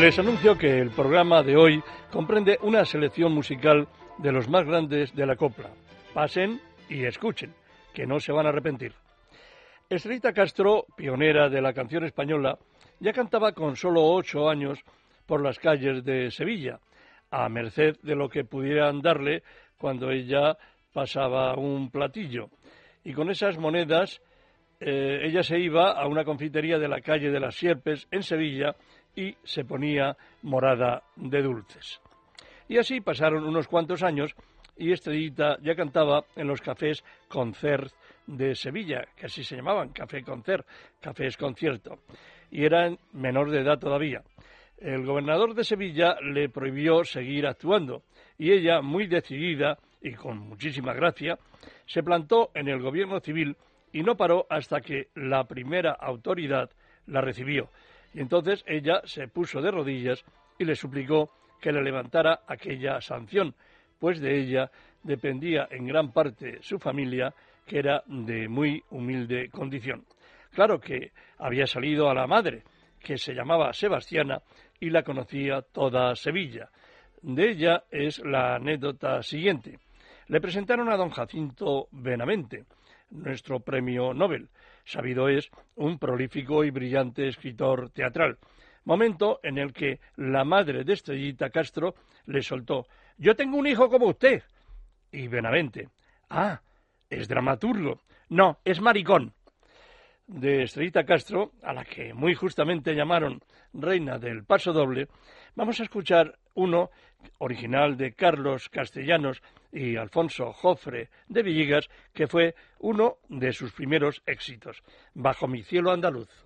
Les anuncio que el programa de hoy comprende una selección musical de los más grandes de la copla. Pasen y escuchen, que no se van a arrepentir. Estrellita Castro, pionera de la canción española, ya cantaba con solo ocho años por las calles de Sevilla, a merced de lo que pudieran darle cuando ella pasaba un platillo. Y con esas monedas eh, ella se iba a una confitería de la calle de las Sierpes en Sevilla y se ponía morada de dulces. Y así pasaron unos cuantos años y Estrellita ya cantaba en los cafés concert de Sevilla, que así se llamaban, café concert, cafés concierto, y era menor de edad todavía. El gobernador de Sevilla le prohibió seguir actuando y ella, muy decidida y con muchísima gracia, se plantó en el gobierno civil y no paró hasta que la primera autoridad la recibió. Y entonces ella se puso de rodillas y le suplicó que le levantara aquella sanción, pues de ella dependía en gran parte su familia, que era de muy humilde condición. Claro que había salido a la madre, que se llamaba Sebastiana, y la conocía toda Sevilla. De ella es la anécdota siguiente. Le presentaron a don Jacinto Benavente, nuestro premio Nobel. Sabido es un prolífico y brillante escritor teatral momento en el que la madre de Estrellita Castro le soltó Yo tengo un hijo como usted. Y Benavente, ah, es dramaturgo. No, es maricón. De Estrellita Castro, a la que muy justamente llamaron reina del paso doble, vamos a escuchar uno original de Carlos Castellanos y Alfonso Jofre de Villegas, que fue uno de sus primeros éxitos, Bajo mi cielo andaluz.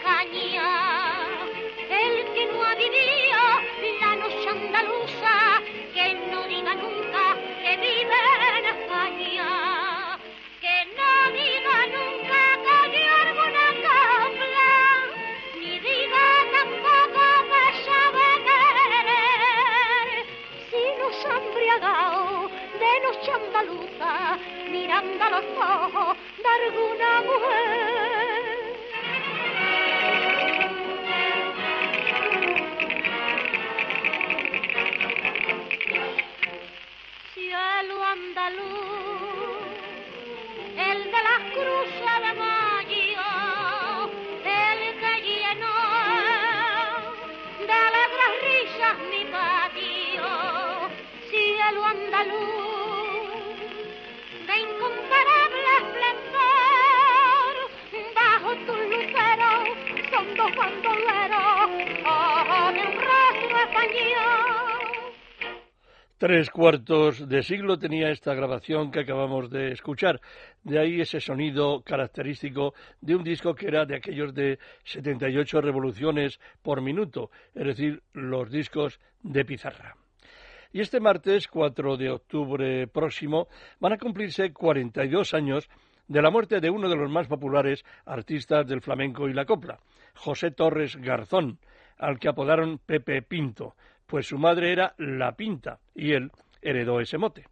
Tres cuartos de siglo tenía esta grabación que acabamos de escuchar. De ahí ese sonido característico de un disco que era de aquellos de 78 revoluciones por minuto, es decir, los discos de pizarra. Y este martes, 4 de octubre próximo, van a cumplirse 42 años de la muerte de uno de los más populares artistas del flamenco y la copla, José Torres Garzón, al que apodaron Pepe Pinto, pues su madre era La Pinta y él heredó ese mote.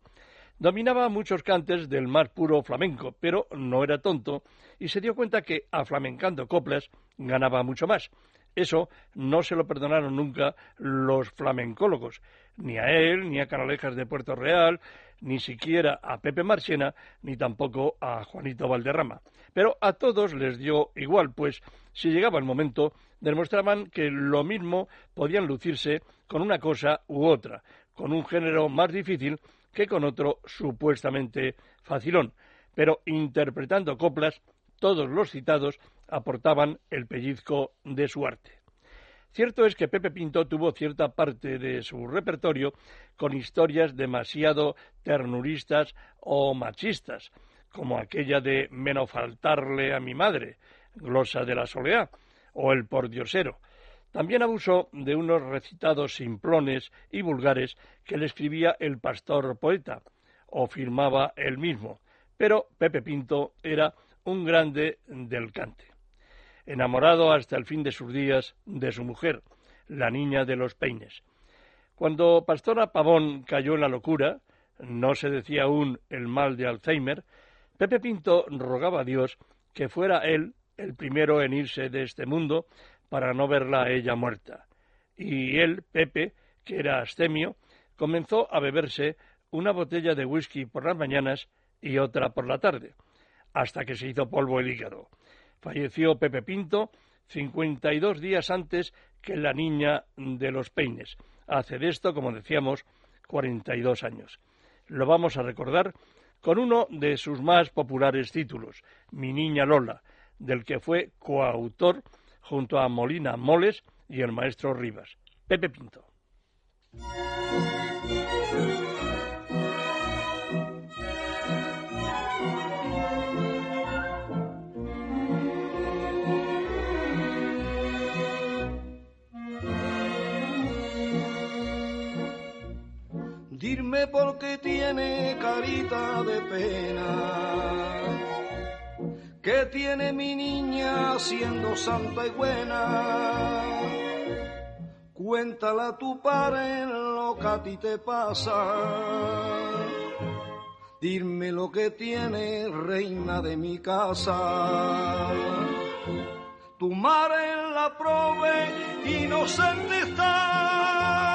Dominaba muchos cantes del más puro flamenco, pero no era tonto y se dio cuenta que, aflamencando coplas, ganaba mucho más. Eso no se lo perdonaron nunca los flamencólogos, ni a él, ni a Canalejas de Puerto Real, ni siquiera a Pepe Marchena, ni tampoco a Juanito Valderrama. Pero a todos les dio igual, pues si llegaba el momento, demostraban que lo mismo podían lucirse con una cosa u otra, con un género más difícil que con otro supuestamente facilón. Pero interpretando coplas, todos los citados aportaban el pellizco de su arte. Cierto es que Pepe Pinto tuvo cierta parte de su repertorio con historias demasiado ternuristas o machistas, como aquella de menos faltarle a mi madre, glosa de la soleá, o el pordiosero, también abusó de unos recitados simplones y vulgares que le escribía el pastor poeta, o firmaba él mismo, pero Pepe Pinto era un grande del cante. Enamorado hasta el fin de sus días de su mujer, la niña de los peines. Cuando Pastora Pavón cayó en la locura, no se decía aún el mal de Alzheimer, Pepe Pinto rogaba a Dios que fuera él el primero en irse de este mundo para no verla a ella muerta. Y él, Pepe, que era astemio, comenzó a beberse una botella de whisky por las mañanas y otra por la tarde, hasta que se hizo polvo el hígado. Falleció Pepe Pinto cincuenta y dos días antes que la niña de los peines. Hace de esto, como decíamos, cuarenta y dos años. Lo vamos a recordar con uno de sus más populares títulos, Mi niña Lola, del que fue coautor junto a Molina Moles y el maestro Rivas. Pepe Pinto. Dime por qué tiene carita de pena ¿Qué tiene mi niña siendo santa y buena? Cuéntala tu padre lo que a ti te pasa. Dime lo que tiene, reina de mi casa. Tu madre en la prove inocente está.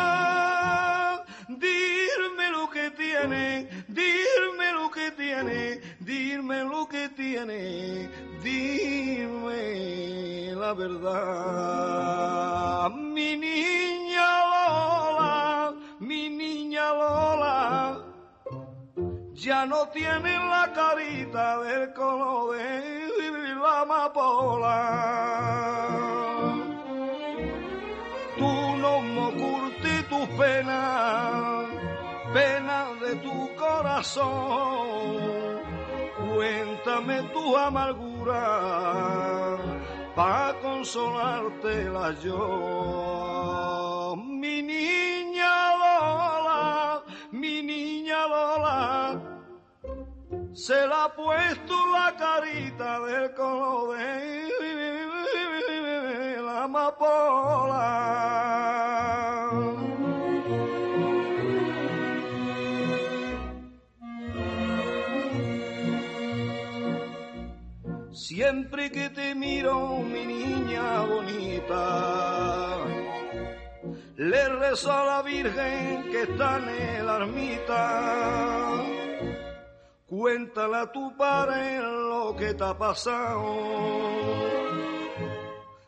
Dime lo que tiene, dime lo que tiene, dime la verdad. Mi niña Lola, mi niña Lola, ya no tiene la carita del color de la amapola. Tú no me curti tus penas, de tu corazón cuéntame tu amargura para consolártela yo. Mi niña Lola, mi niña Lola, se la ha puesto la carita del color de la amapola. Miro, mi niña bonita, le rezo a la Virgen que está en el ermita. Cuéntale a tu padre lo que te ha pasado.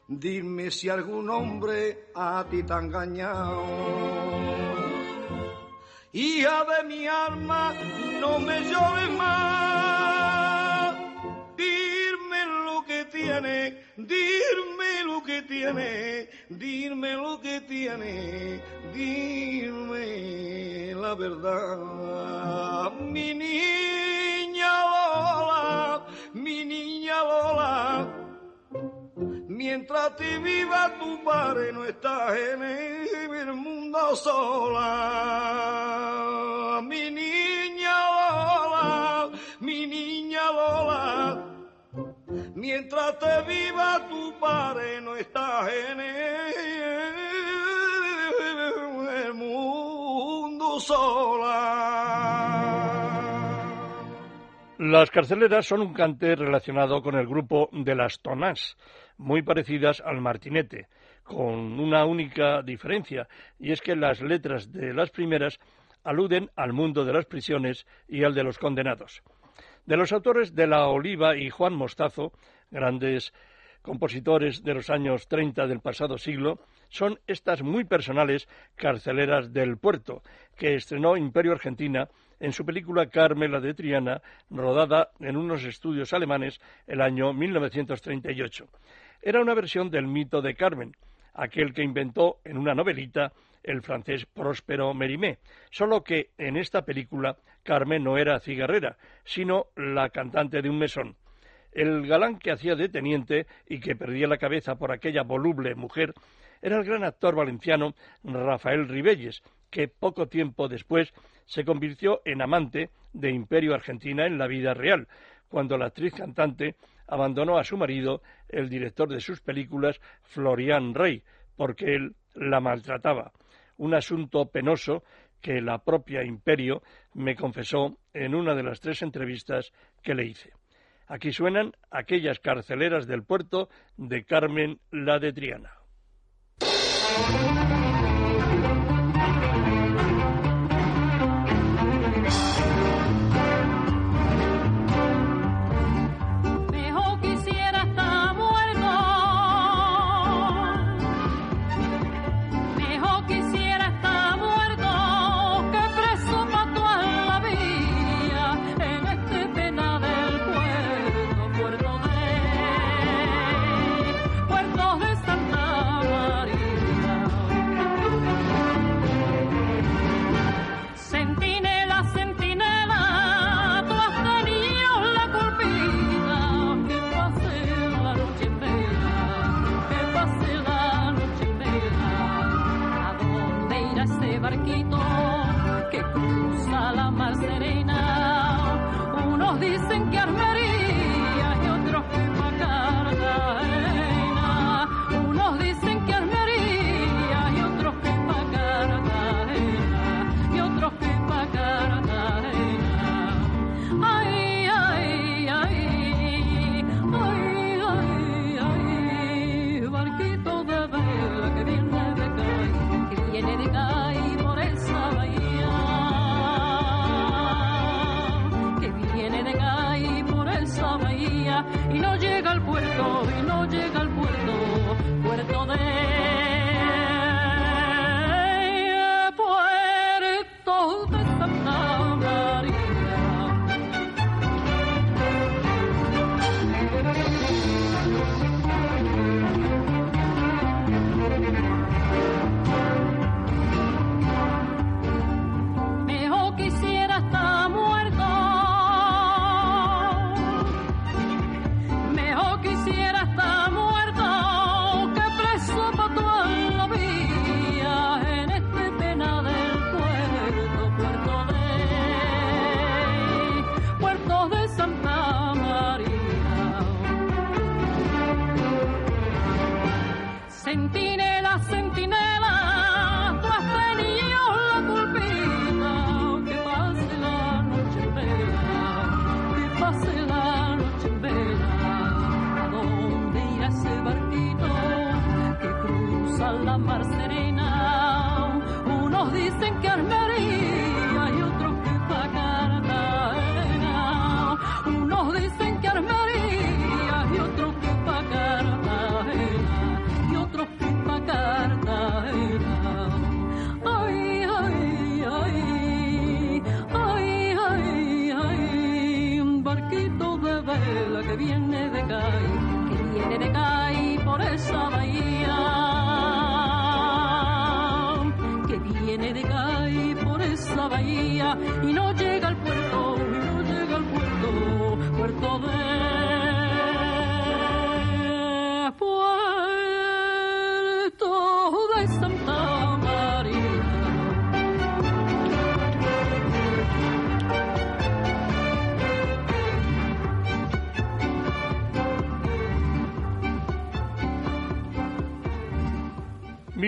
Dime si algún hombre a ti te ha engañado. Hija de mi alma, no me llores más. Dime lo que tiene, dime lo que tiene, dime la verdad. Mi niña Lola, mi niña Lola Mientras te viva tu padre no estás en el mundo sola. Mi niña Mientras te viva tu padre no estás en el mundo. Las carceleras son un cante relacionado con el grupo de las tonás, muy parecidas al martinete, con una única diferencia, y es que las letras de las primeras aluden al mundo de las prisiones y al de los condenados. De los autores de La Oliva y Juan Mostazo, grandes compositores de los años 30 del pasado siglo, son estas muy personales Carceleras del Puerto, que estrenó Imperio Argentina en su película Carmela de Triana, rodada en unos estudios alemanes el año 1938. Era una versión del mito de Carmen, aquel que inventó en una novelita el francés Próspero Mérimée, solo que en esta película Carmen no era cigarrera, sino la cantante de un mesón. El galán que hacía de teniente y que perdía la cabeza por aquella voluble mujer era el gran actor valenciano Rafael Ribelles, que poco tiempo después se convirtió en amante de Imperio Argentina en la vida real, cuando la actriz cantante abandonó a su marido, el director de sus películas, Florian Rey, porque él la maltrataba. Un asunto penoso que la propia Imperio me confesó en una de las tres entrevistas que le hice. Aquí suenan aquellas carceleras del puerto de Carmen la de Triana. Que viene de Cai por esa bahía. Que viene de Cai por esa bahía y no llega al puerto, y no llega al puerto, puerto de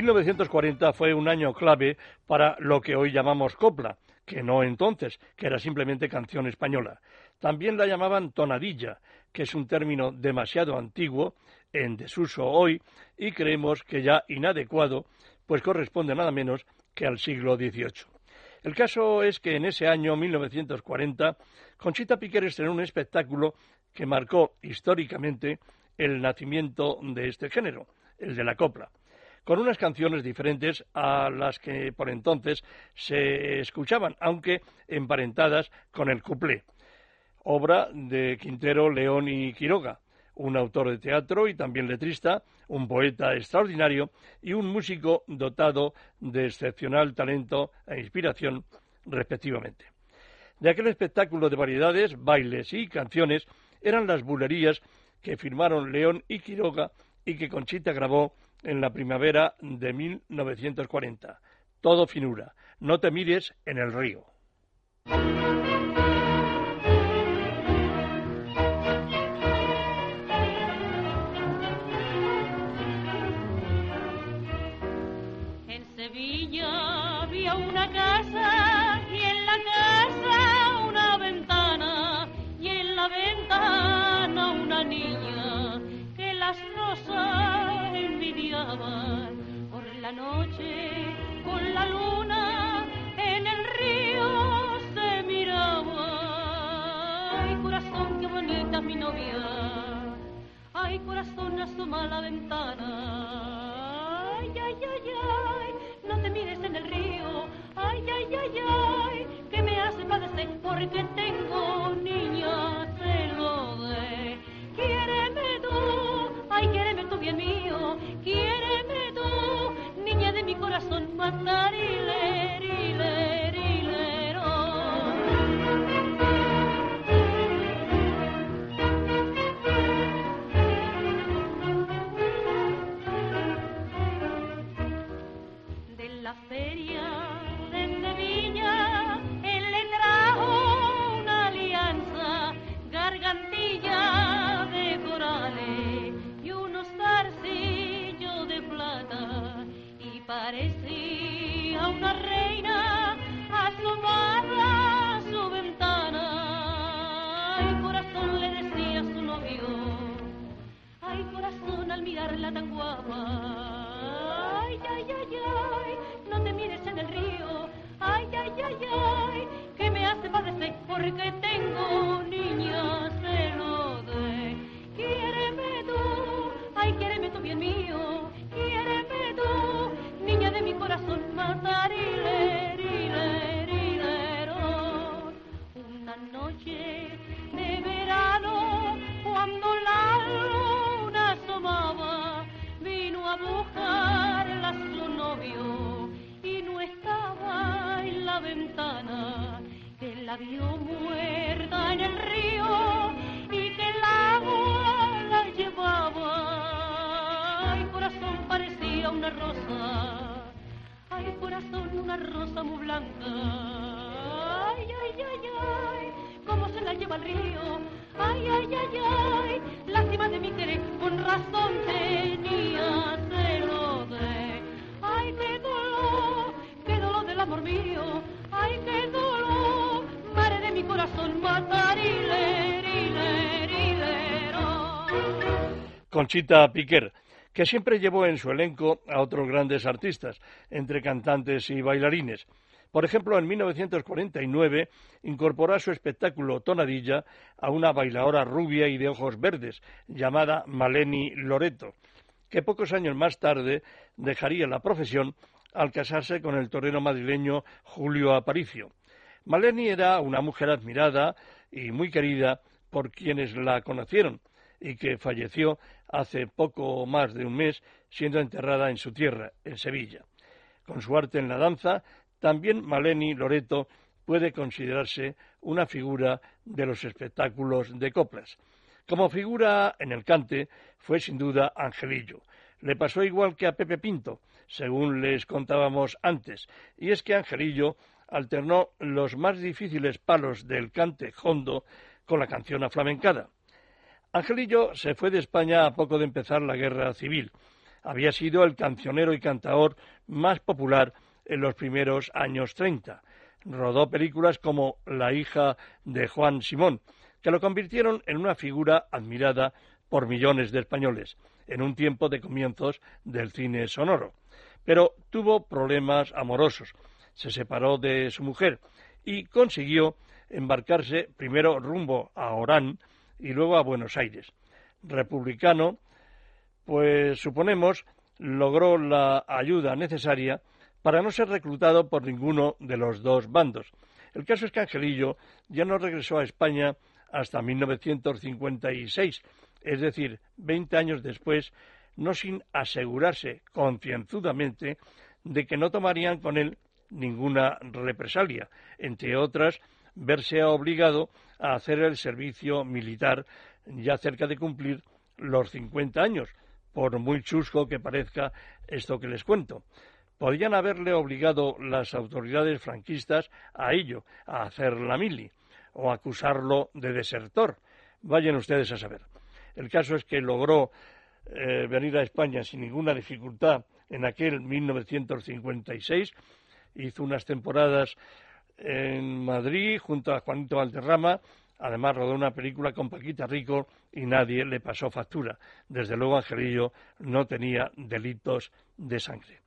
1940 fue un año clave para lo que hoy llamamos copla, que no entonces, que era simplemente canción española. También la llamaban tonadilla, que es un término demasiado antiguo, en desuso hoy, y creemos que ya inadecuado, pues corresponde nada menos que al siglo XVIII. El caso es que en ese año 1940 Conchita Piquer estrenó un espectáculo que marcó históricamente el nacimiento de este género, el de la copla con unas canciones diferentes a las que por entonces se escuchaban, aunque emparentadas con el cuplé. Obra de Quintero, León y Quiroga, un autor de teatro y también letrista, un poeta extraordinario y un músico dotado de excepcional talento e inspiración, respectivamente. De aquel espectáculo de variedades, bailes y canciones eran las bulerías que firmaron León y Quiroga y que Conchita grabó en la primavera de 1940. Todo finura. No te mires en el río. Corazón, asoma la ventana. Ay, ay, ay, ay, no te mires en el río. Ay, ay, ay, ay, que me hace padecer porque tengo niña, se lo de. Quiéreme tú, ay, quiéreme tú bien mío, quiéreme tú, niña de mi corazón, matarile, Ay, ay, ay, ay, no te mires en el río. Ay, ay, ay, ay, que me hace padecer porque tengo niña se lo de. Quiéreme tú, ay, quiéreme tú bien mío. Quiéreme tú, niña de mi corazón, matarile, rile, rilero. Una noche de verano, cuando la Conchita Piquer, que siempre llevó en su elenco a otros grandes artistas, entre cantantes y bailarines. Por ejemplo, en 1949 incorporó a su espectáculo Tonadilla a una bailadora rubia y de ojos verdes, llamada Maleni Loreto, que pocos años más tarde dejaría la profesión al casarse con el torero madrileño Julio Aparicio. Maleni era una mujer admirada y muy querida por quienes la conocieron y que falleció hace poco más de un mes siendo enterrada en su tierra, en Sevilla. Con su arte en la danza, también Maleni Loreto puede considerarse una figura de los espectáculos de coplas. Como figura en el cante fue sin duda Angelillo. Le pasó igual que a Pepe Pinto, según les contábamos antes, y es que Angelillo alternó los más difíciles palos del cante hondo con la canción aflamencada. Angelillo se fue de España a poco de empezar la guerra civil. Había sido el cancionero y cantador más popular en los primeros años treinta. Rodó películas como La hija de Juan Simón, que lo convirtieron en una figura admirada por millones de españoles, en un tiempo de comienzos del cine sonoro. Pero tuvo problemas amorosos, se separó de su mujer y consiguió embarcarse primero rumbo a Orán y luego a Buenos Aires. Republicano, pues suponemos, logró la ayuda necesaria para no ser reclutado por ninguno de los dos bandos. El caso es que Angelillo ya no regresó a España hasta 1956, es decir, 20 años después, no sin asegurarse concienzudamente de que no tomarían con él ninguna represalia, entre otras, verse obligado a hacer el servicio militar ya cerca de cumplir los 50 años, por muy chusco que parezca esto que les cuento. Podrían haberle obligado las autoridades franquistas a ello, a hacer la mili, o acusarlo de desertor. Vayan ustedes a saber. El caso es que logró eh, venir a España sin ninguna dificultad en aquel 1956. Hizo unas temporadas en Madrid junto a Juanito Valderrama. Además rodó una película con Paquita Rico y nadie le pasó factura. Desde luego Angelillo no tenía delitos de sangre.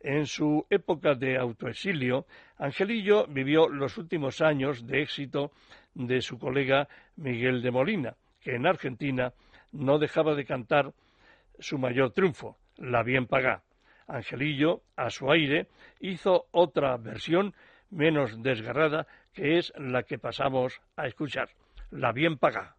En su época de autoexilio, Angelillo vivió los últimos años de éxito de su colega Miguel de Molina, que en Argentina no dejaba de cantar su mayor triunfo, La Bien Pagá. Angelillo, a su aire, hizo otra versión menos desgarrada, que es la que pasamos a escuchar, La Bien Pagá.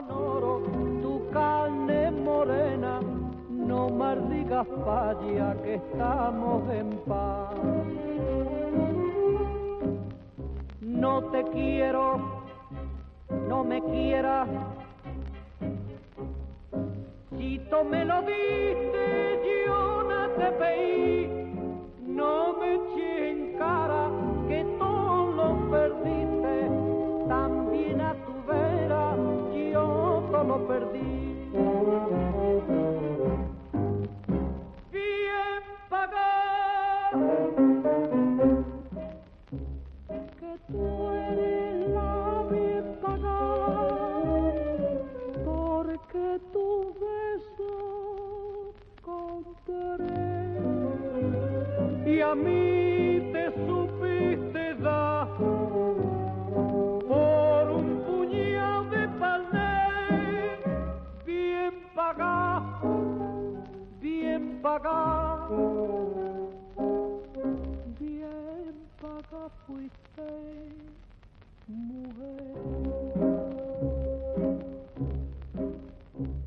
Pagado con oro tu carne morena. No más digas falla que estamos en paz. No te quiero, no me quieras tú me lo diste, yo no te veí, no me eché en cara que tú lo perdiste, yo perdí. Bien pagado, que tú eres la bien pagada, porque tú y a mí bien pagado fuiste mujer.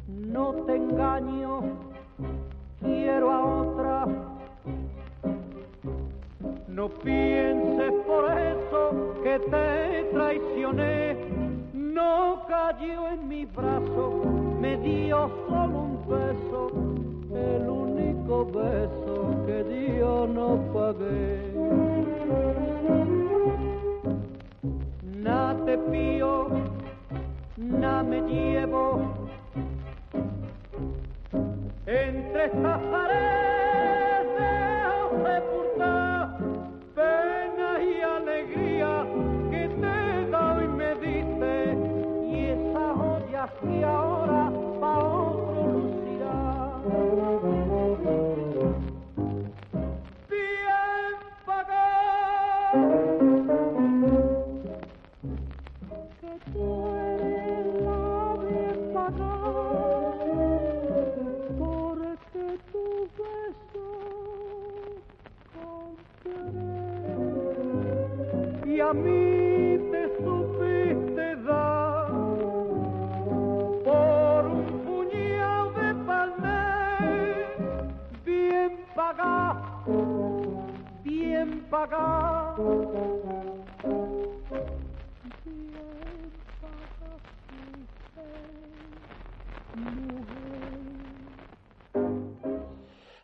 No te engaño quiero a otra. No pienses por eso que te traicioné. No cayó en mi brazo, me dio solo un beso, el único beso que yo no pagué. Na te pío, na me llevo entre estas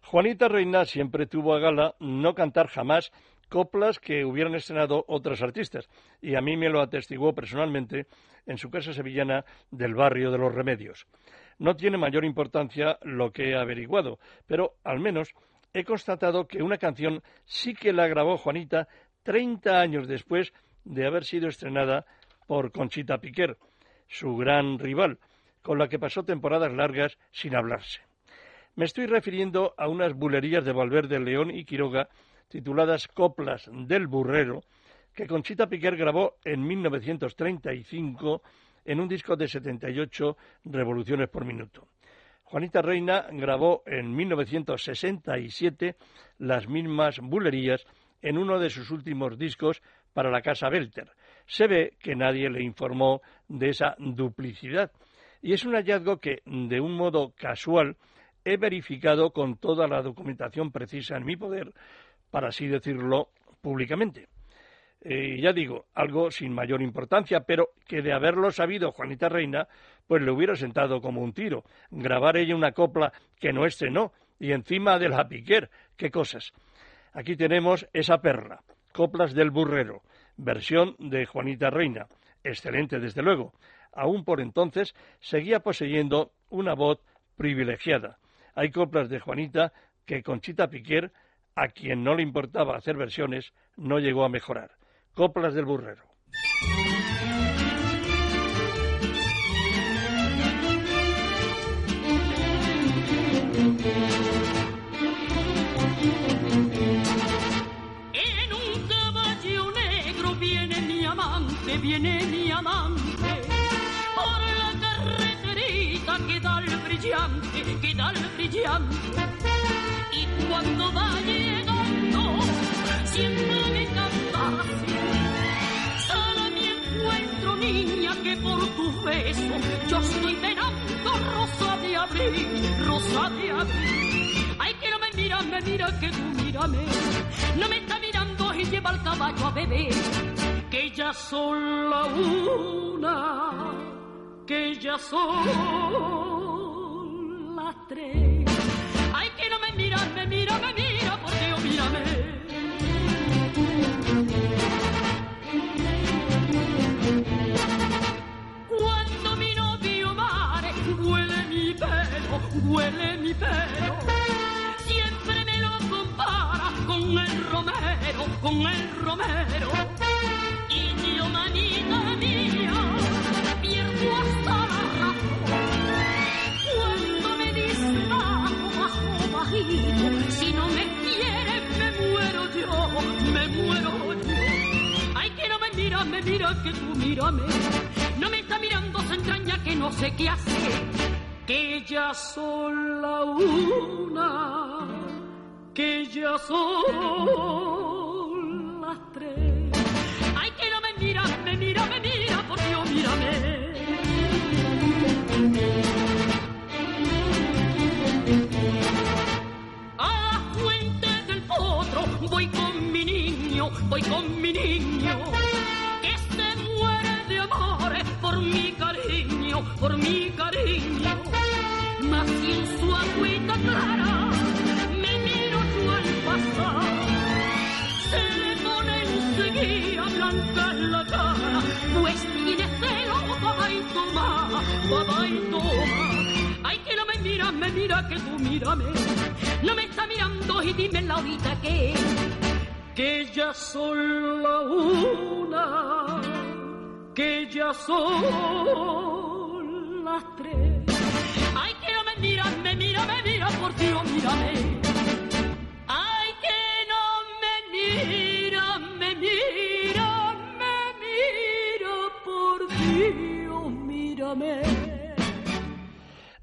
Juanita Reina siempre tuvo a gala no cantar jamás coplas que hubieran estrenado otros artistas, y a mí me lo atestiguó personalmente en su casa sevillana del barrio de los Remedios. No tiene mayor importancia lo que he averiguado, pero al menos he constatado que una canción sí que la grabó Juanita 30 años después de haber sido estrenada por Conchita Piquer, su gran rival, con la que pasó temporadas largas sin hablarse. Me estoy refiriendo a unas bulerías de Valverde León y Quiroga tituladas Coplas del Burrero, que Conchita Piquer grabó en 1935 en un disco de 78 revoluciones por minuto. Juanita Reina grabó en 1967 las mismas bulerías en uno de sus últimos discos para la casa Belter. Se ve que nadie le informó de esa duplicidad y es un hallazgo que, de un modo casual, he verificado con toda la documentación precisa en mi poder, para así decirlo públicamente. Eh, ya digo, algo sin mayor importancia, pero que de haberlo sabido Juanita Reina, pues le hubiera sentado como un tiro. Grabar ella una copla que no estrenó, y encima de la piquer, qué cosas. Aquí tenemos esa perra, Coplas del Burrero, versión de Juanita Reina, excelente desde luego. Aún por entonces seguía poseyendo una voz privilegiada. Hay coplas de Juanita que Conchita Piquer, a quien no le importaba hacer versiones, no llegó a mejorar. Coplas del Burrero. Viene mi amante. Por la carreterita que da el brillante, que da el brillante. Y cuando va llegando, siempre me canta así. Solo mi encuentro, niña, que por tu beso yo estoy penando rosa de abril, rosa de abril. Ay, que no me mira, me mira, que tú mírame. No me está mirando y lleva el caballo a beber. Que ya son la una, que ya son las tres. Ay, que no me mira, me mira, me mira, por Dios, mírame. Cuando mi novio mare huele mi pelo, huele mi pelo. Siempre me lo compara con el romero, con el romero. Mira, que tú mírame. No me está mirando, se entraña que no sé qué hacer. Que ya son la una, que ya son las tres. Ay, que no me mira, me mira, me mira, por Dios, mírame. A la fuente del potro voy con mi niño, voy con mi niño, por mi cariño. Mas si en su agüita clara me miro yo al pasar, se le pone enseguida blanca la cara, pues tiene celo, papá y toma, papá y toma. Ay, que no me mira mira, me mira que tú mírame. No me está mirando y dime la ahorita que que ya son la una, que ya son Ay, que no me mira, me mira, me mira, por Dios, mírame.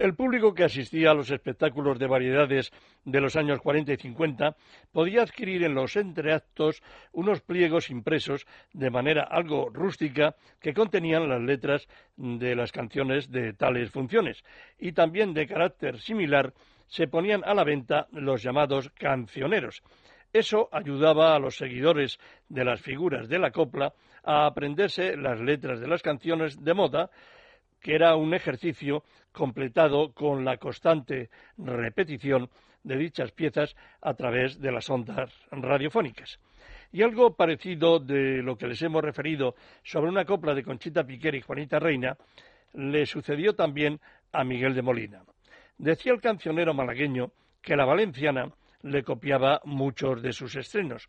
El público que asistía a los espectáculos de variedades de los años 40 y 50 podía adquirir en los entreactos unos pliegos impresos de manera algo rústica que contenían las letras de las canciones de tales funciones y también de carácter similar se ponían a la venta los llamados cancioneros. Eso ayudaba a los seguidores de las figuras de la copla a aprenderse las letras de las canciones de moda que era un ejercicio completado con la constante repetición de dichas piezas a través de las ondas radiofónicas. Y algo parecido de lo que les hemos referido sobre una copla de Conchita Piquer y Juanita Reina le sucedió también a Miguel de Molina. Decía el cancionero malagueño que la valenciana le copiaba muchos de sus estrenos.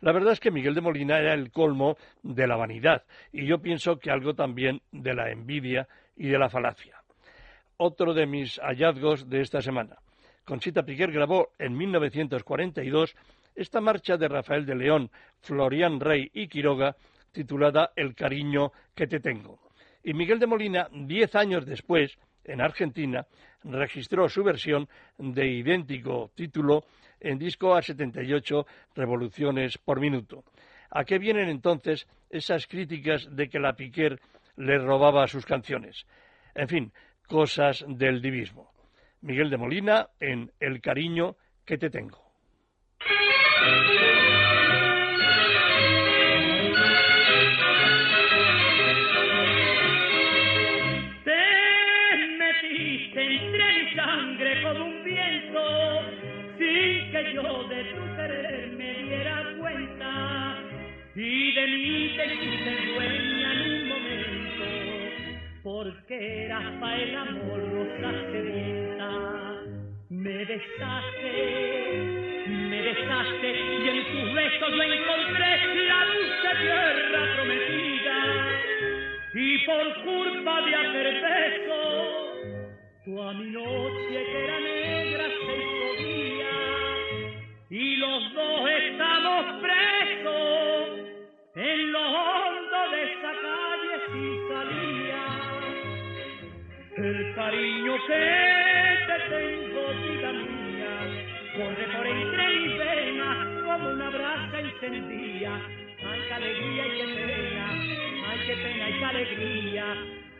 La verdad es que Miguel de Molina era el colmo de la vanidad y yo pienso que algo también de la envidia y de la falacia. Otro de mis hallazgos de esta semana. Conchita Piquer grabó en 1942 esta marcha de Rafael de León, Florian Rey y Quiroga titulada El cariño que te tengo. Y Miguel de Molina, diez años después, en Argentina, registró su versión de idéntico título en disco a 78 revoluciones por minuto. ¿A qué vienen entonces esas críticas de que la Piquer le robaba sus canciones. En fin, cosas del divismo. Miguel de Molina en El cariño que te tengo. Te metiste entre mi sangre como un viento, sin que yo de tu querer me diera cuenta, y de mí te hiciste dueña el amor rosa sedienta. Me besaste, me besaste y en tus besos yo encontré la dulce tierra prometida. Y por culpa de aquel beso, tú a mi noche que era negra se hizo y los dos estamos cariño que te tengo, vida mía, corre por entre mis venas como una brasa encendida. Ay, qué alegría y qué pena, ay, qué pena y alegría.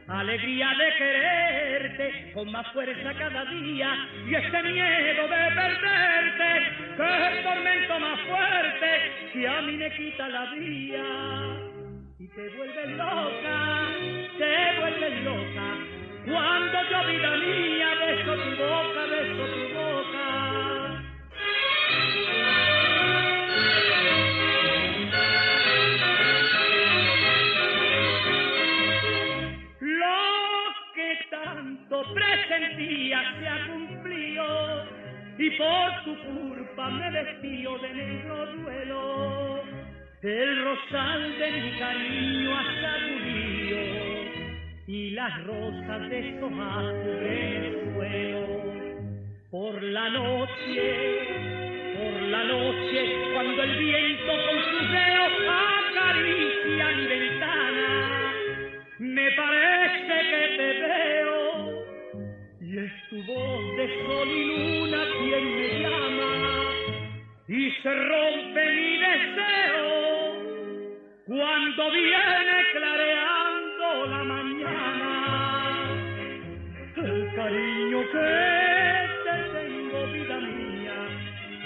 Alegría de quererte con más fuerza cada día y este miedo de perderte que es tormento más fuerte que a mí me quita la vida y te vuelves loca, te vuelves loca cuando yo, vida mía, beso tu boca, beso tu boca. Lo que tanto presentía se ha cumplido y por tu culpa me despido de negro duelo. El rosal de mi cariño ha sacudido y las rosas de cubren el suelo. Por la noche, por la noche, cuando el viento con sus dedos acaricia mi ventana, me parece que te veo y es tu voz de sol y luna quien me llama y se rompe mi deseo cuando viene clareando la mañana cariño que te tengo, vida mía,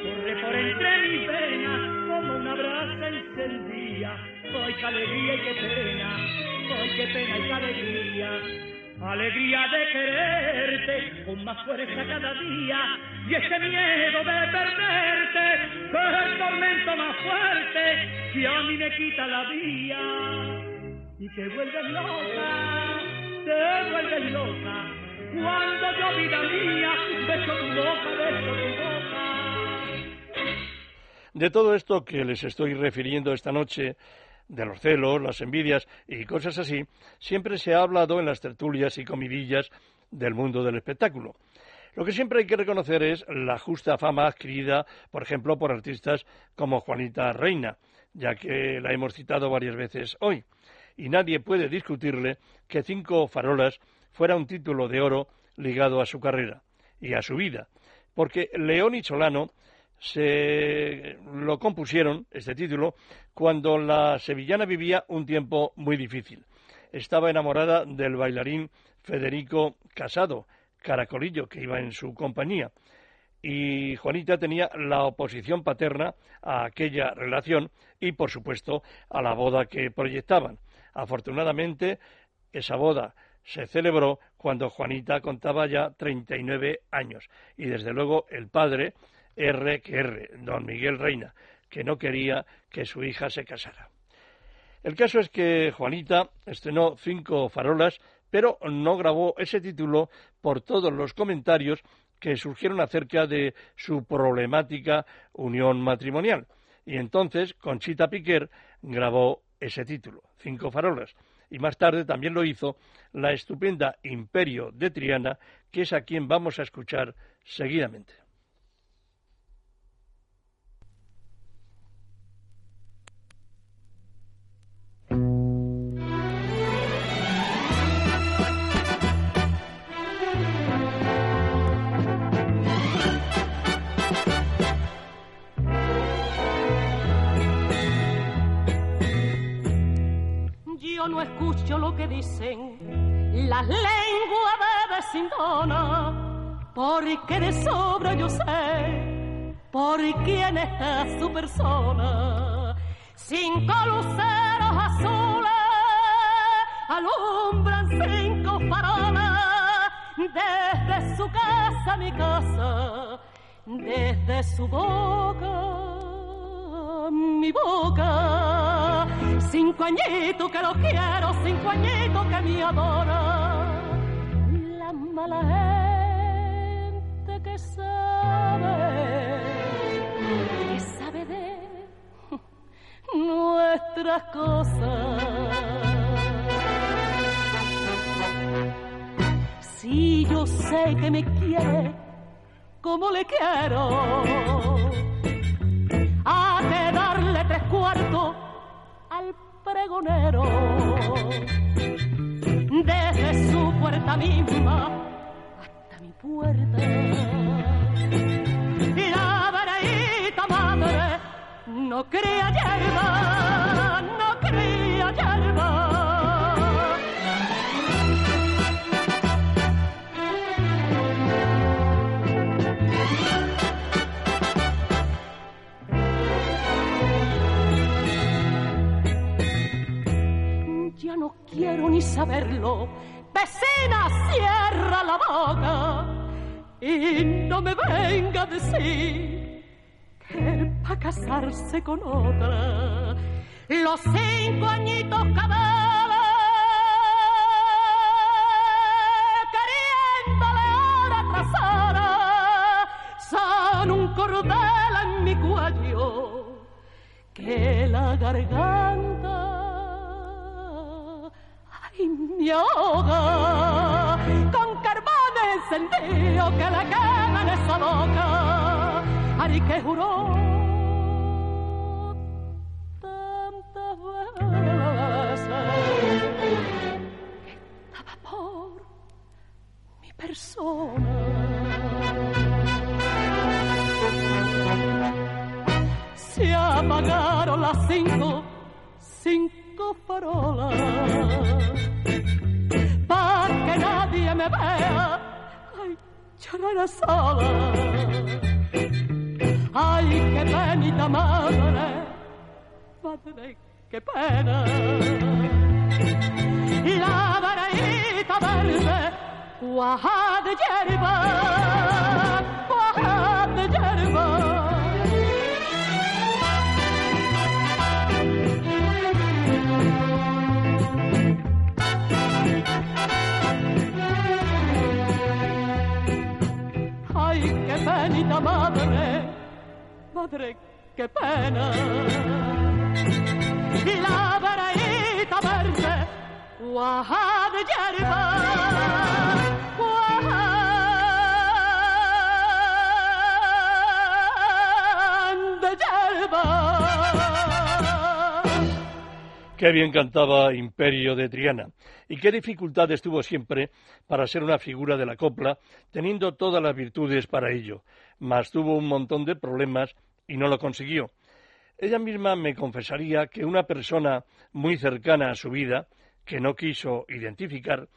corre por entre mis venas como una brasa encendida. Ay, qué alegría y qué pena, ay, qué pena y qué alegría. Alegría de quererte con más fuerza cada día y ese miedo de perderte que es el tormento más fuerte que a mí me quita la vida y te vuelves loca, te vuelves loca De todo esto que les estoy refiriendo esta noche, de los celos, las envidias y cosas así, siempre se ha hablado en las tertulias y comidillas del mundo del espectáculo. Lo que siempre hay que reconocer es la justa fama adquirida, por ejemplo, por artistas como Juanita Reina, ya que la hemos citado varias veces hoy. Y nadie puede discutirle que Cinco Farolas fuera un título de oro ligado a su carrera y a su vida, porque León y Solano se lo compusieron, este título, cuando la sevillana vivía un tiempo muy difícil. Estaba enamorada del bailarín Federico Casado, Caracolillo, que iba en su compañía. Y Juanita tenía la oposición paterna a aquella relación y, por supuesto, a la boda que proyectaban. Afortunadamente, esa boda se celebró cuando Juanita contaba ya 39 años y, desde luego, el padre R que R, don Miguel Reina, que no quería que su hija se casara. El caso es que Juanita estrenó cinco farolas, pero no grabó ese título por todos los comentarios que surgieron acerca de su problemática unión matrimonial. Y entonces Conchita Piquer grabó ese título, Cinco farolas. Y más tarde también lo hizo la estupenda Imperio de Triana, que es a quien vamos a escuchar seguidamente. Escucho lo que dicen las lenguas de vecindona, porque de sobra yo sé por quién está su persona. Cinco luceros azules alumbran cinco farolas desde su casa mi casa, desde su boca mi boca. Cinco añitos que lo quiero, cinco añitos que me adora. La mala gente que sabe, que sabe de nuestras cosas. Si yo sé que me quiere como le quiero a que darle tres cuartos pregonero. Su puerta misma hasta mi puerta. Saberlo. Vecina, cierra la boca y no me venga a decir que para casarse con otra, los cinco añitos hora, son un cordel en mi cuello que la garganta me ahoga con carbón encendido que le quema en esa boca. Ari que juró tantas veces que estaba por mi persona. Se apagaron las cinco, cinco farolas me vea. Ay, llorar sola. Ay, qué penita madre, madre, qué pena. La vareita verde, cuaja de hierba, madre, qué pena. La verde, guaja de hierba. Qué bien cantaba Imperio de Triana y qué dificultades tuvo siempre para ser una figura de la copla, teniendo todas las virtudes para ello, mas tuvo un montón de problemas y no lo consiguió. Ella misma me confesaría que una persona muy cercana a su vida, que no quiso identificar,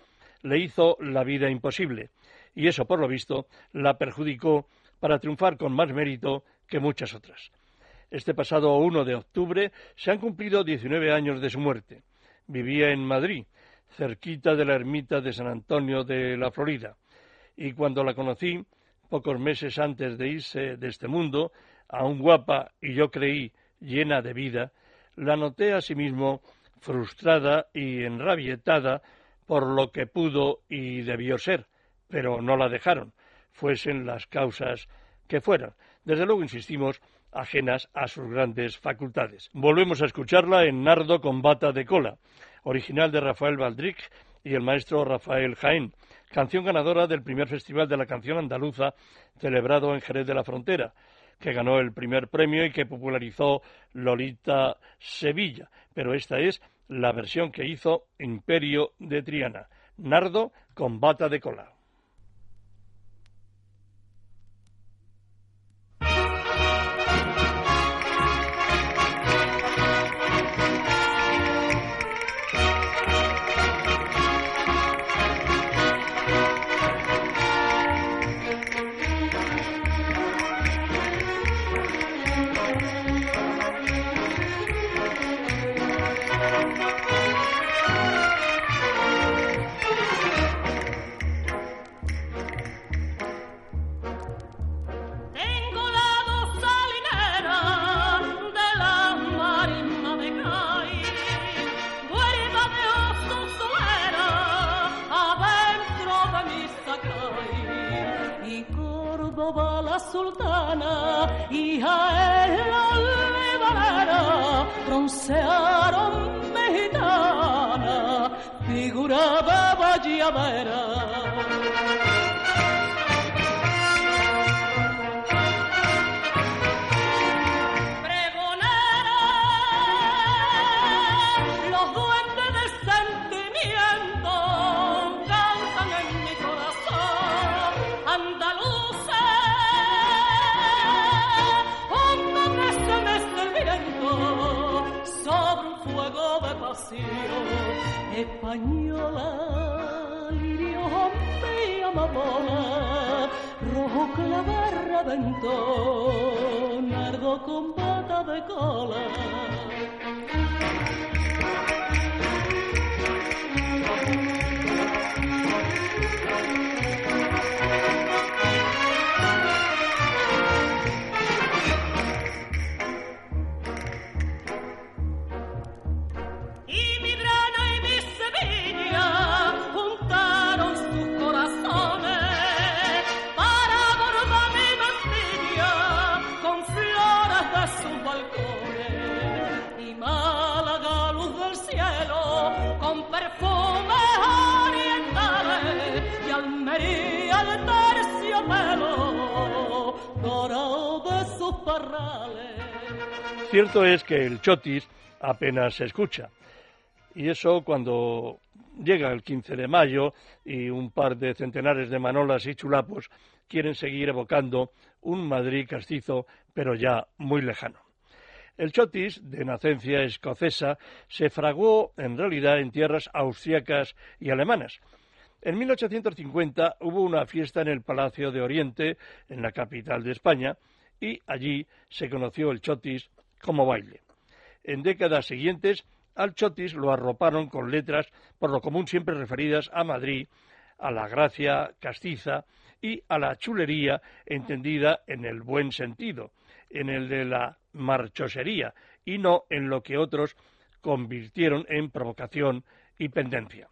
le hizo la vida imposible, y eso, por lo visto, la perjudicó para triunfar con más mérito que muchas otras. Este pasado 1 de octubre se han cumplido 19 años de su muerte. Vivía en Madrid, cerquita de la ermita de San Antonio de la Florida, y cuando la conocí, pocos meses antes de irse de este mundo, aún guapa y yo creí llena de vida, la noté asimismo frustrada y enrabietada por lo que pudo y debió ser, pero no la dejaron, fuesen las causas que fueran. Desde luego, insistimos, ajenas a sus grandes facultades. Volvemos a escucharla en Nardo con bata de cola, original de Rafael Baldric y el maestro Rafael Jaén, canción ganadora del primer Festival de la Canción Andaluza celebrado en Jerez de la Frontera, que ganó el primer premio y que popularizó Lolita Sevilla. Pero esta es la versión que hizo Imperio de Triana, Nardo con bata de cola. Cierto es que el chotis apenas se escucha. Y eso cuando llega el 15 de mayo y un par de centenares de manolas y chulapos quieren seguir evocando un Madrid castizo, pero ya muy lejano. El chotis, de nacencia escocesa, se fraguó en realidad en tierras austriacas y alemanas. En 1850 hubo una fiesta en el Palacio de Oriente, en la capital de España, y allí se conoció el chotis como baile. En décadas siguientes, al chotis lo arroparon con letras por lo común siempre referidas a Madrid, a la gracia castiza y a la chulería entendida en el buen sentido, en el de la marchosería y no en lo que otros convirtieron en provocación y pendencia.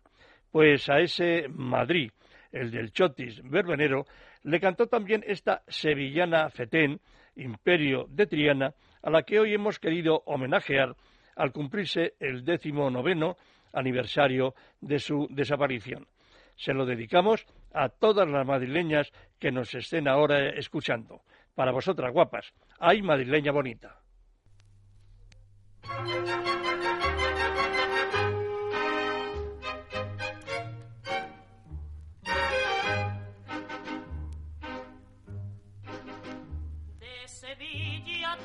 Pues a ese Madrid, el del chotis verbenero, le cantó también esta sevillana fetén, imperio de Triana, a la que hoy hemos querido homenajear al cumplirse el décimo noveno aniversario de su desaparición. Se lo dedicamos a todas las madrileñas que nos estén ahora escuchando. Para vosotras, guapas, hay madrileña bonita. De Sevilla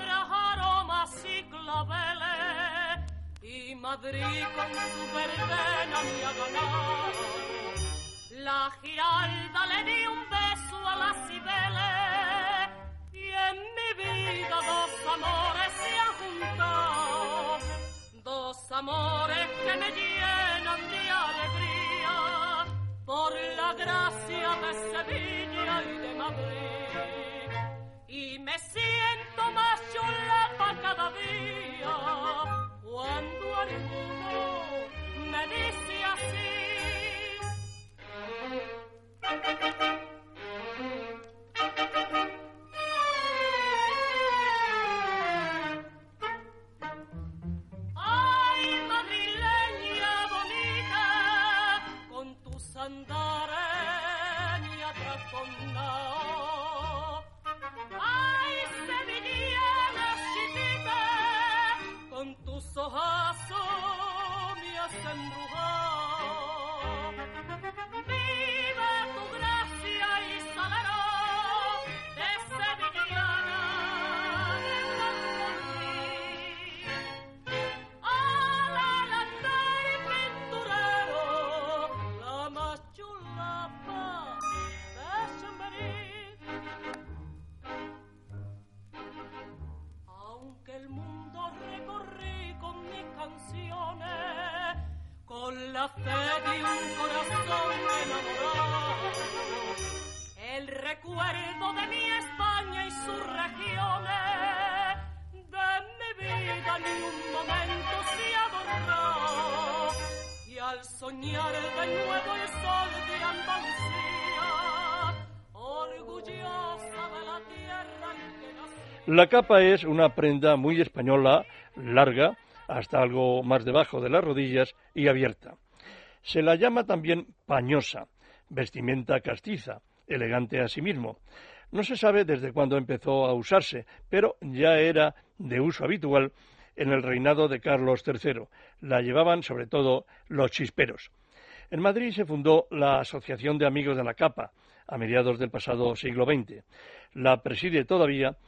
aromas y Madrid con su verbena me ha ganado. La giralda le di un beso a la Cibeles y en mi vida dos amores se han juntado. Dos amores Ay, sevillana chiquita, con tus ojazos fe de un corazón enamorado, el recuerdo de mi España y sus regiones, de mi vida ni un momento se ha borrado, y al soñar de nuevo el sol de Andalucía, orgullosa de la tierra en que nací. La capa es una prenda muy española, larga, hasta algo más debajo de las rodillas y abierta. Se la llama también pañosa, vestimenta castiza, elegante asimismo. No se sabe desde cuándo empezó a usarse, pero ya era de uso habitual en el reinado de Carlos III. La llevaban sobre todo los chisperos. En Madrid se fundó la Asociación de Amigos de la Capa a mediados del pasado siglo XX. La preside todavía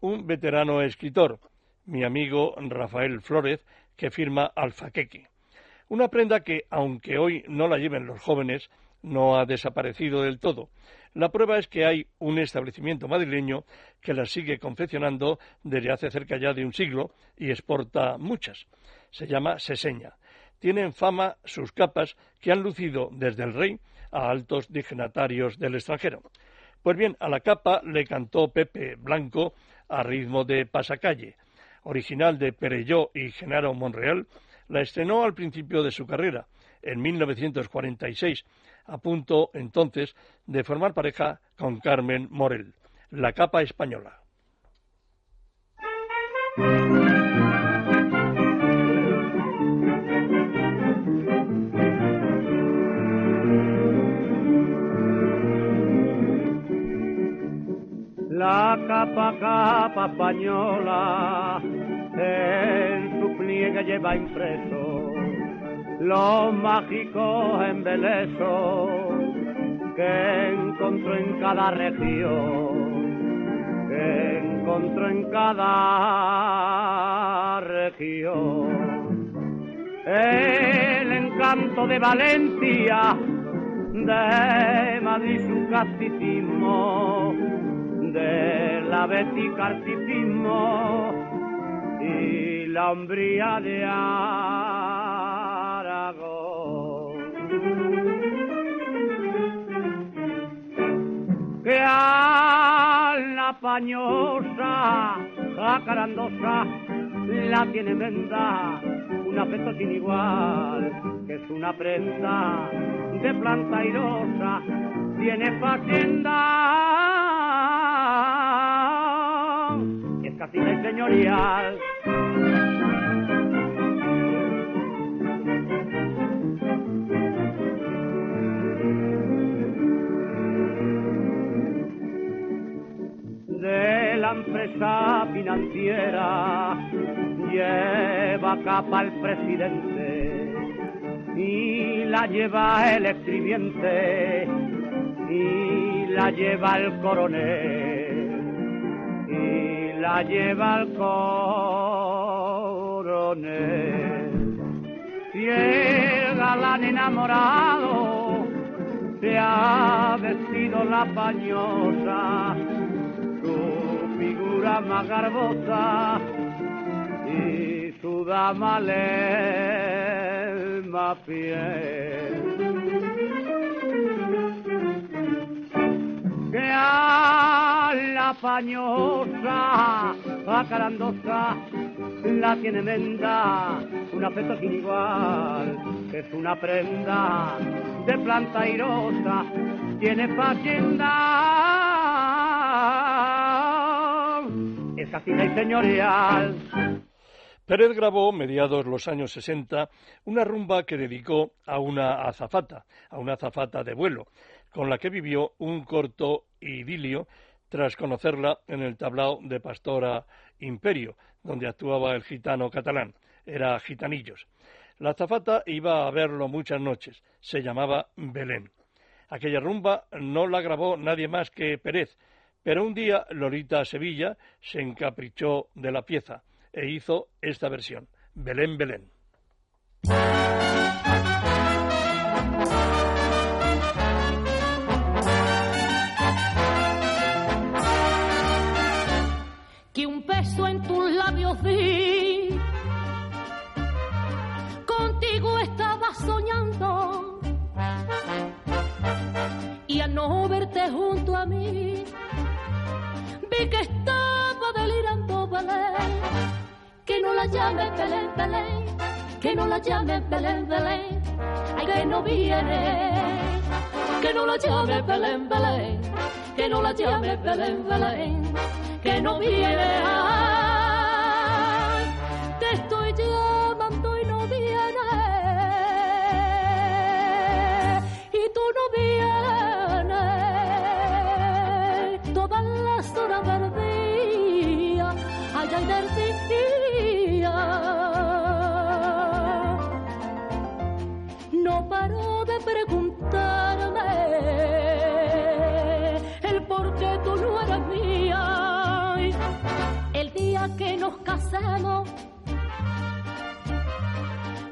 un veterano escritor, mi amigo Rafael Flórez, que firma Alfaqueque. Una prenda que, aunque hoy no la lleven los jóvenes, no ha desaparecido del todo. La prueba es que hay un establecimiento madrileño que la sigue confeccionando desde hace cerca ya de un siglo y exporta muchas. Se llama Seseña. Tienen fama sus capas que han lucido desde el rey a altos dignatarios del extranjero. Pues bien, a la capa le cantó Pepe Blanco a ritmo de pasacalle. Original de Perelló y Genaro Monreal, la estrenó al principio de su carrera, en 1946, a punto entonces de formar pareja con Carmen Morel, la capa española. La capa, capa española, en su pliegue lleva impreso los mágicos embelesos que encontró en cada región, que encontró en cada región. El encanto de Valencia, de Madrid su casticismo, de la articismo y la hombría de Aragón. Que a la pañosa, jacarandosa, la tiene venda, un afecto sin igual, que es una prenda de planta airosa tiene facenda, señorial. de la empresa financiera lleva capa el presidente y la lleva el escribiente y la lleva el coronel la lleva el coronel y el galán enamorado se ha vestido la pañosa su figura más garbosa y su dama le más fiel. Que a la pañosa, acarandosa, la tiene menda, un afecto sin igual, es una prenda de planta airosa, tiene facienda, es casina y señorial. Pérez grabó, mediados los años 60, una rumba que dedicó a una azafata, a una azafata de vuelo, con la que vivió un corto idilio tras conocerla en el tablao de Pastora Imperio, donde actuaba el gitano catalán. Era Gitanillos. La azafata iba a verlo muchas noches. Se llamaba Belén. Aquella rumba no la grabó nadie más que Pérez, pero un día Lolita Sevilla se encaprichó de la pieza e hizo esta versión, Belén Belén. En tus labios di. Contigo estaba soñando y al no verte junto a mí vi que estaba delirando Belén. Que no la llames Belén, Belén, que no la llames Belén, Belén, ay que no viene. Que no la llames Belén, Belén, que no la llames Belén, Belén que no viene. Ay, te estoy nos casemos,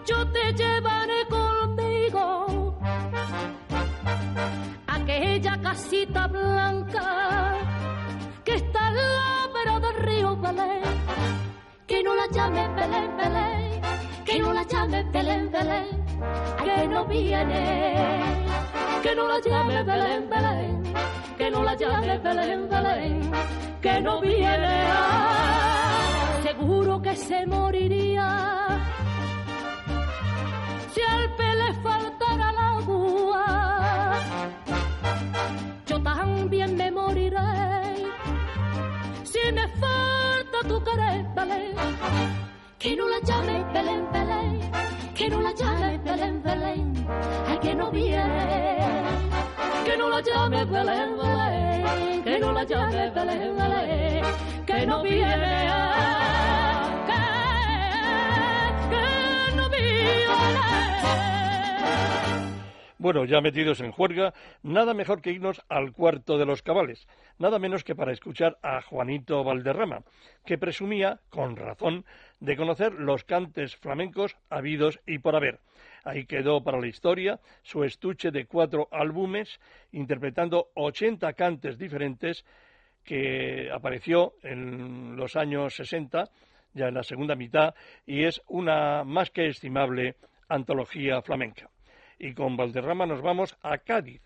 yo te llevaré conmigo a aquella casita blanca que está en la del río Belén. Que no la llames Belén, Belén, que no la llames Belén, Belén, que no viene. Que no la llames Belén, Belén, que no la llames Belén, Belén que no viene. Seguro que se moriría si al pe le faltara el agua. Yo también me moriré si me falta tu querer, Belén. Que no la llame Belén, Belén, que no la llame Belén, Belén, ay que no viene que no la llame Belén, que no la llame Belén, que no viene, que, que no viene. Bueno, ya metidos en juerga, nada mejor que irnos al cuarto de los cabales, nada menos que para escuchar a Juanito Valderrama, que presumía, con razón, de conocer los cantes flamencos habidos y por haber. Ahí quedó para la historia su estuche de cuatro álbumes, interpretando 80 cantes diferentes que apareció en los años 60, ya en la segunda mitad, y es una más que estimable antología flamenca. Y con Valderrama nos vamos a Cádiz.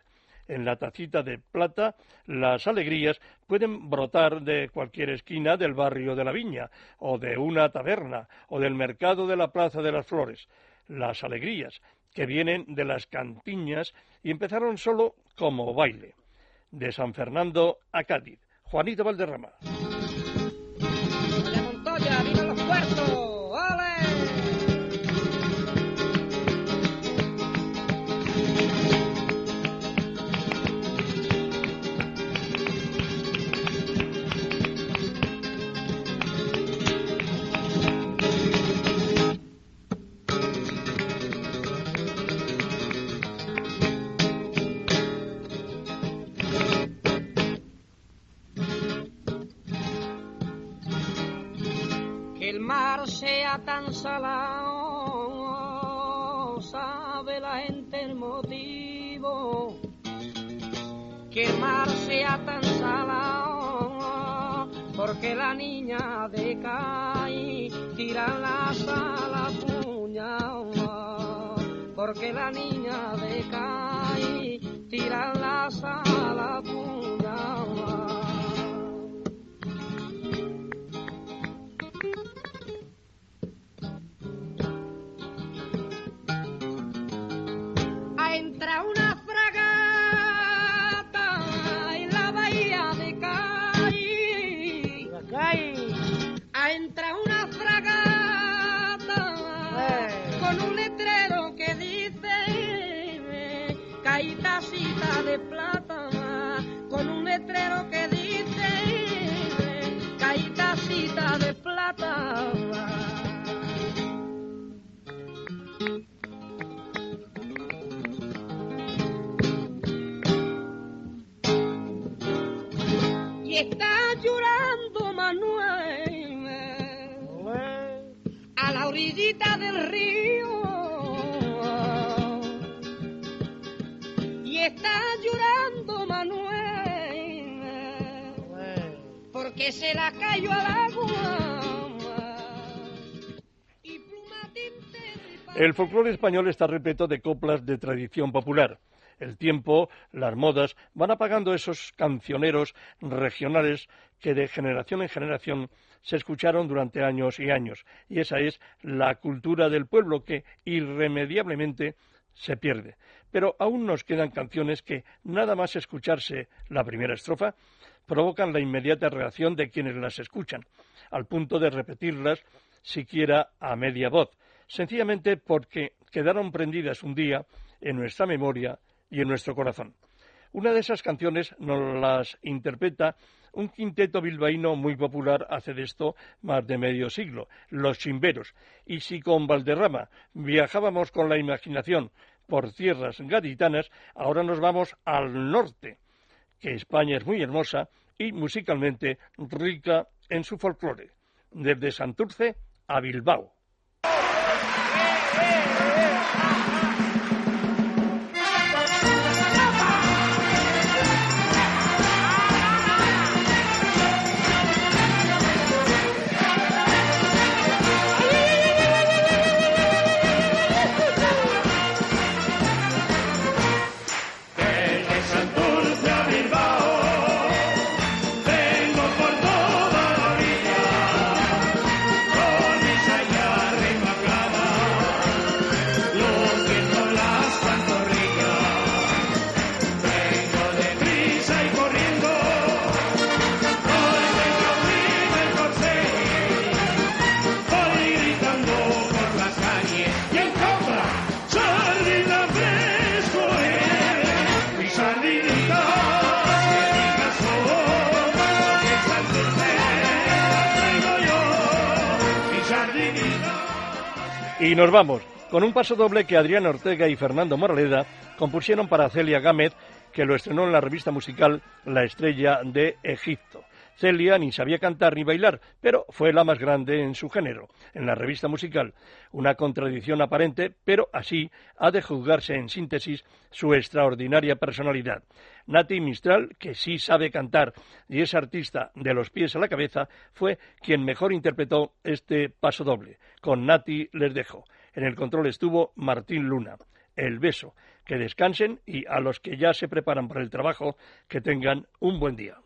En la tacita de plata, las alegrías pueden brotar de cualquier esquina del barrio de la Viña, o de una taberna, o del mercado de la Plaza de las Flores. Las alegrías, que vienen de las cantiñas y empezaron solo como baile. De San Fernando a Cádiz. Juanito Valderrama. sala. Se la El folclore español está repleto de coplas de tradición popular. El tiempo, las modas, van apagando esos cancioneros regionales que de generación en generación se escucharon durante años y años. Y esa es la cultura del pueblo que irremediablemente se pierde. Pero aún nos quedan canciones que, nada más escucharse la primera estrofa, provocan la inmediata reacción de quienes las escuchan, al punto de repetirlas siquiera a media voz, sencillamente porque quedaron prendidas un día en nuestra memoria y en nuestro corazón. Una de esas canciones nos las interpreta un quinteto bilbaíno muy popular hace de esto más de medio siglo, Los Chimberos. Y si con Valderrama viajábamos con la imaginación por tierras gaditanas, ahora nos vamos al norte, que España es muy hermosa y musicalmente rica en su folclore, desde Santurce a Bilbao. Y nos vamos con un paso doble que Adrián Ortega y Fernando Moraleda compusieron para Celia Gámez, que lo estrenó en la revista musical La Estrella de Egipto. Celia ni sabía cantar ni bailar, pero fue la más grande en su género, en la revista musical. Una contradicción aparente, pero así ha de juzgarse en síntesis su extraordinaria personalidad. Nati Mistral, que sí sabe cantar y es artista de los pies a la cabeza, fue quien mejor interpretó este paso doble. Con Nati les dejo. En el control estuvo Martín Luna. El beso. Que descansen y a los que ya se preparan para el trabajo, que tengan un buen día.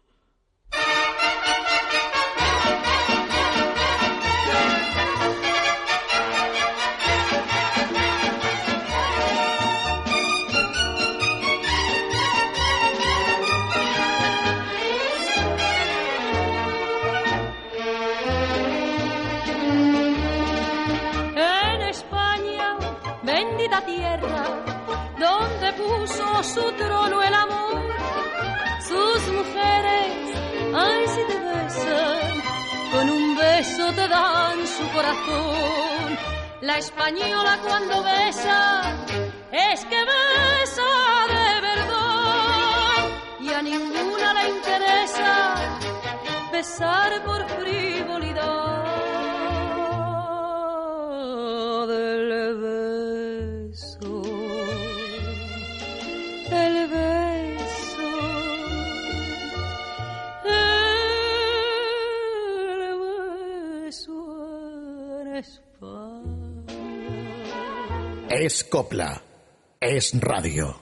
Te dan su corazón. La española cuando besa, es que besa de verdad. Y a ninguna le interesa besar por frivolidad. Es copla. Es radio.